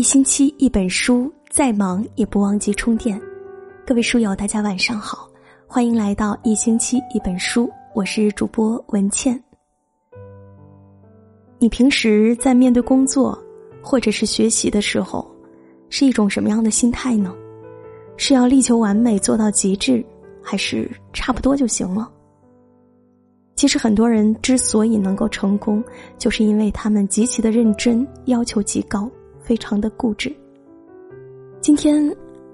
一星期一本书，再忙也不忘记充电。各位书友，大家晚上好，欢迎来到一星期一本书，我是主播文倩。你平时在面对工作或者是学习的时候，是一种什么样的心态呢？是要力求完美做到极致，还是差不多就行了？其实很多人之所以能够成功，就是因为他们极其的认真，要求极高，非常的固执。今天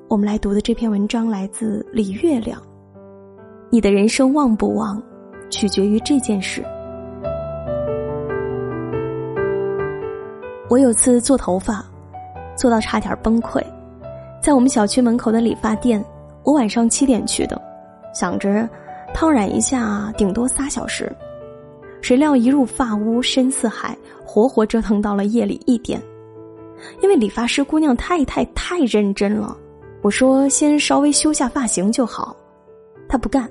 我们来读的这篇文章来自李月亮。你的人生旺不旺，取决于这件事。我有次做头发，做到差点崩溃，在我们小区门口的理发店，我晚上七点去的，想着。烫染一下，顶多仨小时。谁料一入发屋深似海，活活折腾到了夜里一点。因为理发师姑娘太太太认真了，我说先稍微修下发型就好，她不干，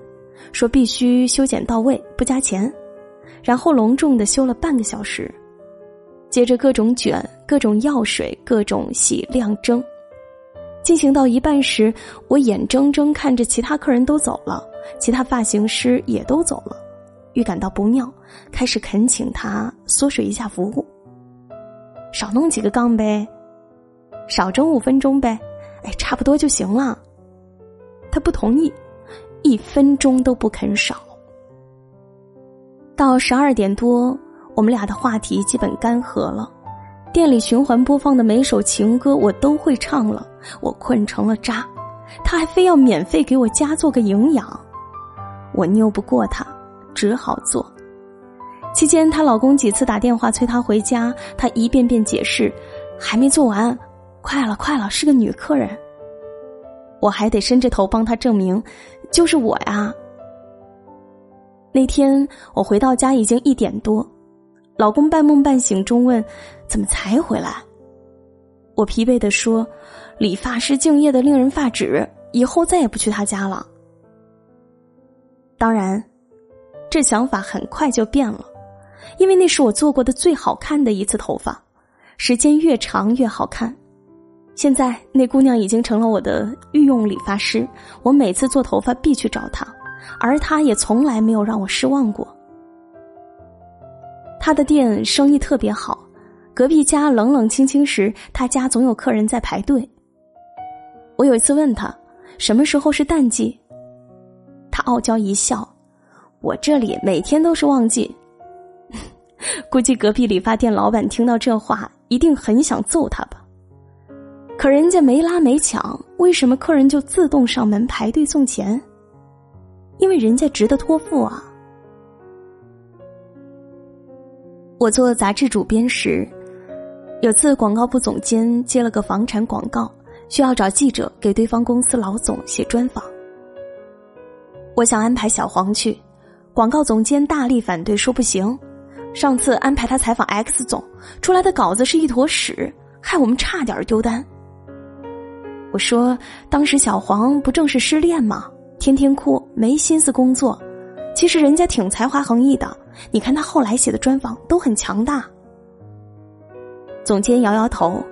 说必须修剪到位，不加钱。然后隆重的修了半个小时，接着各种卷、各种药水、各种洗亮蒸。进行到一半时，我眼睁睁看着其他客人都走了，其他发型师也都走了，预感到不妙，开始恳请他缩水一下服务，少弄几个杠呗，少蒸五分钟呗，哎，差不多就行了。他不同意，一分钟都不肯少。到十二点多，我们俩的话题基本干涸了。店里循环播放的每首情歌我都会唱了，我困成了渣，他还非要免费给我加做个营养，我拗不过他，只好做。期间她老公几次打电话催她回家，她一遍遍解释，还没做完，快了快了，是个女客人。我还得伸着头帮他证明，就是我呀。那天我回到家已经一点多。老公半梦半醒中问：“怎么才回来？”我疲惫的说：“理发师敬业的令人发指，以后再也不去他家了。”当然，这想法很快就变了，因为那是我做过的最好看的一次头发，时间越长越好看。现在那姑娘已经成了我的御用理发师，我每次做头发必去找她，而她也从来没有让我失望过。他的店生意特别好，隔壁家冷冷清清时，他家总有客人在排队。我有一次问他，什么时候是淡季？他傲娇一笑：“我这里每天都是旺季。” 估计隔壁理发店老板听到这话，一定很想揍他吧。可人家没拉没抢，为什么客人就自动上门排队送钱？因为人家值得托付啊。我做杂志主编时，有次广告部总监接了个房产广告，需要找记者给对方公司老总写专访。我想安排小黄去，广告总监大力反对，说不行。上次安排他采访 X 总，出来的稿子是一坨屎，害我们差点丢单。我说，当时小黄不正是失恋吗？天天哭，没心思工作。其实人家挺才华横溢的，你看他后来写的专访都很强大。总监摇摇头，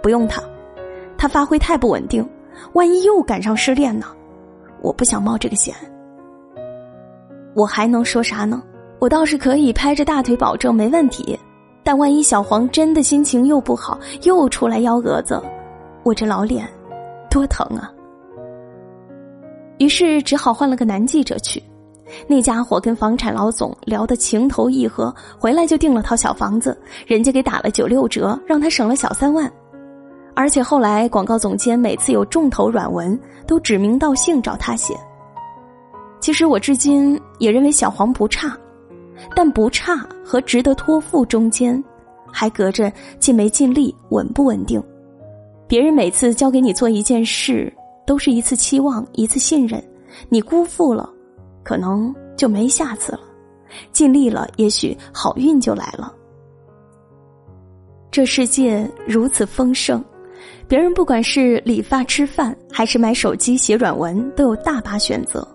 不用他，他发挥太不稳定，万一又赶上失恋呢？我不想冒这个险。我还能说啥呢？我倒是可以拍着大腿保证没问题，但万一小黄真的心情又不好，又出来幺蛾子，我这老脸多疼啊！于是只好换了个男记者去。那家伙跟房产老总聊得情投意合，回来就订了套小房子，人家给打了九六折，让他省了小三万。而且后来广告总监每次有重头软文，都指名道姓找他写。其实我至今也认为小黄不差，但不差和值得托付中间，还隔着尽没尽力、稳不稳定。别人每次交给你做一件事，都是一次期望，一次信任，你辜负了。可能就没下次了，尽力了，也许好运就来了。这世界如此丰盛，别人不管是理发、吃饭，还是买手机、写软文，都有大把选择。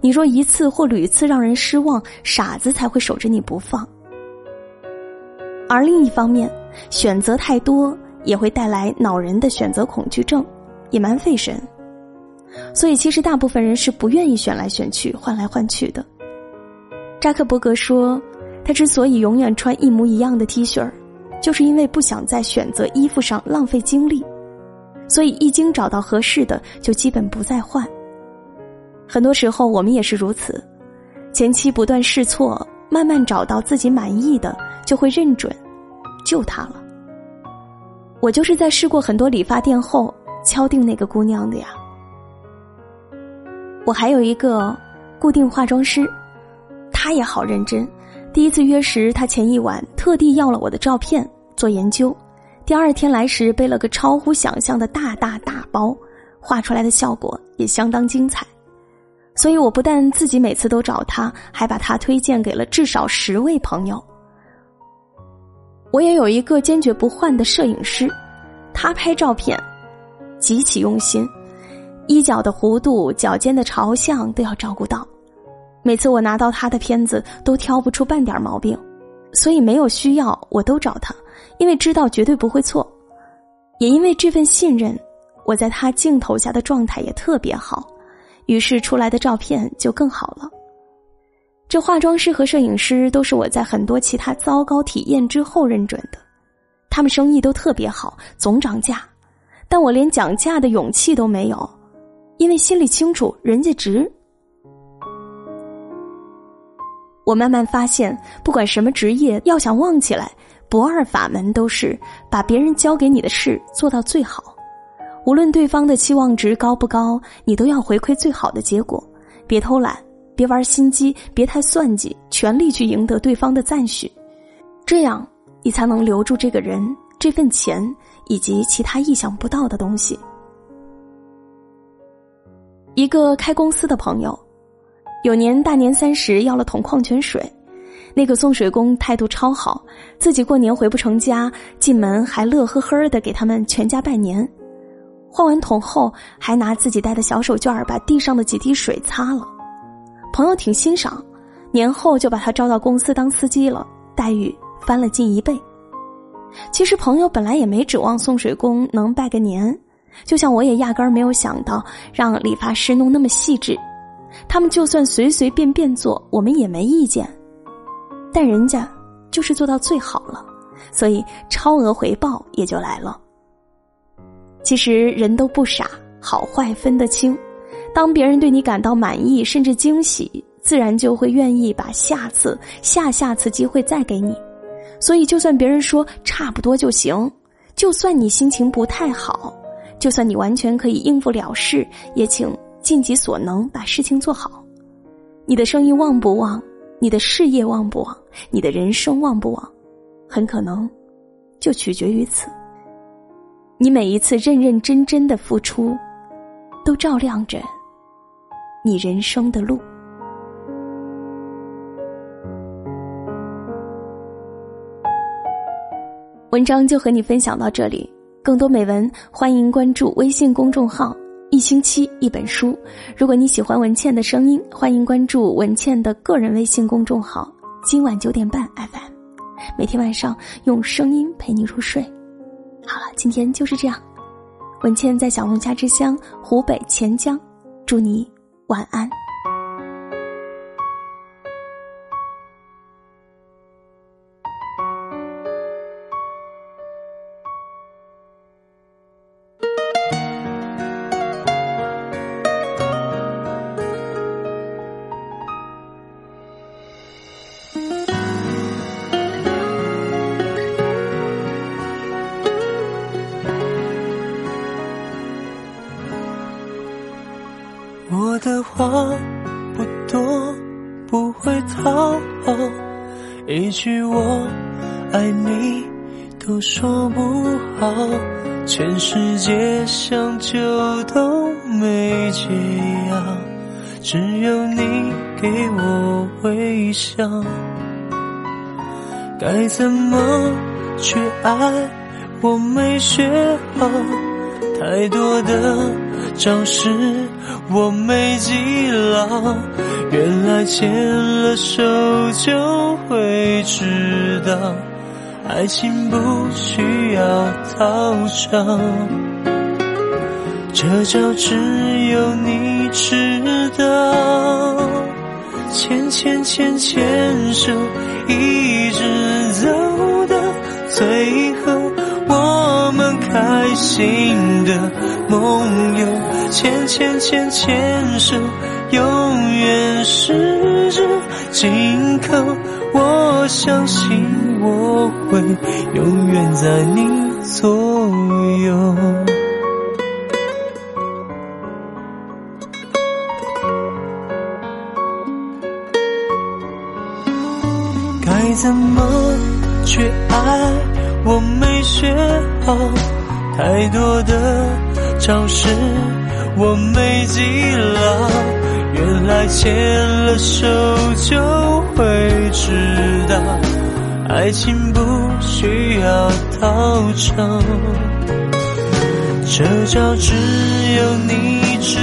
你若一次或屡次让人失望，傻子才会守着你不放。而另一方面，选择太多也会带来恼人的选择恐惧症，也蛮费神。所以，其实大部分人是不愿意选来选去、换来换去的。扎克伯格说，他之所以永远穿一模一样的 T 恤儿，就是因为不想在选择衣服上浪费精力，所以一经找到合适的，就基本不再换。很多时候，我们也是如此，前期不断试错，慢慢找到自己满意的，就会认准，就它了。我就是在试过很多理发店后，敲定那个姑娘的呀。我还有一个固定化妆师，他也好认真。第一次约时，他前一晚特地要了我的照片做研究，第二天来时背了个超乎想象的大大大包，画出来的效果也相当精彩。所以我不但自己每次都找他，还把他推荐给了至少十位朋友。我也有一个坚决不换的摄影师，他拍照片极其用心。衣角的弧度、脚尖的朝向都要照顾到。每次我拿到他的片子，都挑不出半点毛病，所以没有需要我都找他，因为知道绝对不会错。也因为这份信任，我在他镜头下的状态也特别好，于是出来的照片就更好了。这化妆师和摄影师都是我在很多其他糟糕体验之后认准的，他们生意都特别好，总涨价，但我连讲价的勇气都没有。因为心里清楚，人家值。我慢慢发现，不管什么职业，要想旺起来，不二法门都是把别人交给你的事做到最好。无论对方的期望值高不高，你都要回馈最好的结果。别偷懒，别玩心机，别太算计，全力去赢得对方的赞许。这样，你才能留住这个人、这份钱以及其他意想不到的东西。一个开公司的朋友，有年大年三十要了桶矿泉水，那个送水工态度超好，自己过年回不成家，进门还乐呵呵的给他们全家拜年。换完桶后，还拿自己带的小手绢把地上的几滴水擦了。朋友挺欣赏，年后就把他招到公司当司机了，待遇翻了近一倍。其实朋友本来也没指望送水工能拜个年。就像我也压根儿没有想到让理发师弄那么细致，他们就算随随便便做，我们也没意见。但人家就是做到最好了，所以超额回报也就来了。其实人都不傻，好坏分得清。当别人对你感到满意甚至惊喜，自然就会愿意把下次、下下次机会再给你。所以，就算别人说差不多就行，就算你心情不太好。就算你完全可以应付了事，也请尽己所能把事情做好。你的生意旺不旺，你的事业旺不旺，你的人生旺不旺，很可能就取决于此。你每一次认认真真的付出，都照亮着你人生的路。文章就和你分享到这里。更多美文，欢迎关注微信公众号“一星期一本书”。如果你喜欢文倩的声音，欢迎关注文倩的个人微信公众号“今晚九点半 FM”，每天晚上用声音陪你入睡。好了，今天就是这样。文倩在小龙虾之乡湖北潜江，祝你晚安。爱你都说不好，全世界想救都没解药，只有你给我微笑，该怎么去爱，我没学好，太多的招式。我没记牢，原来牵了手就会知道，爱情不需要讨偿，这招只有你知道。牵牵牵牵手，一直走到最后，我们开心的梦游。牵牵牵牵手，永远十指紧扣。我相信我会永远在你左右。该怎么去爱？我没学好，太多的招式我没记牢。原来牵了手就会知道，爱情不需要讨偿，这招只有你知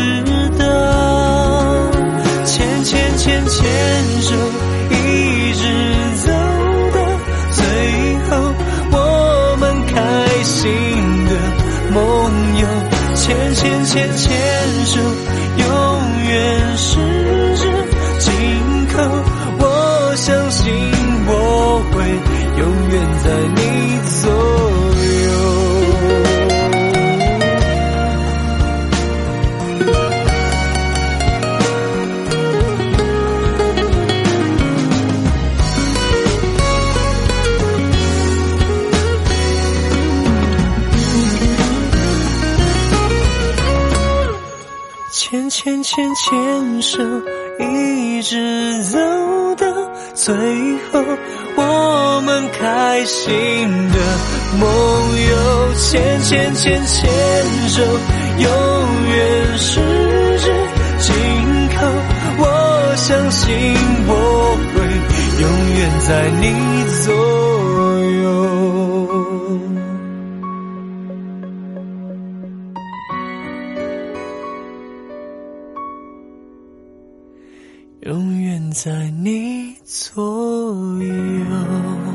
道。牵牵牵牵手，一直走到最后，我们开心的梦游。牵牵牵牵手，永远在你左右。牵牵牵牵手，一直走到最后，我们开心的梦游。牵牵牵牵手，永远十指紧扣。我相信我会永远在你左右。永远在你左右。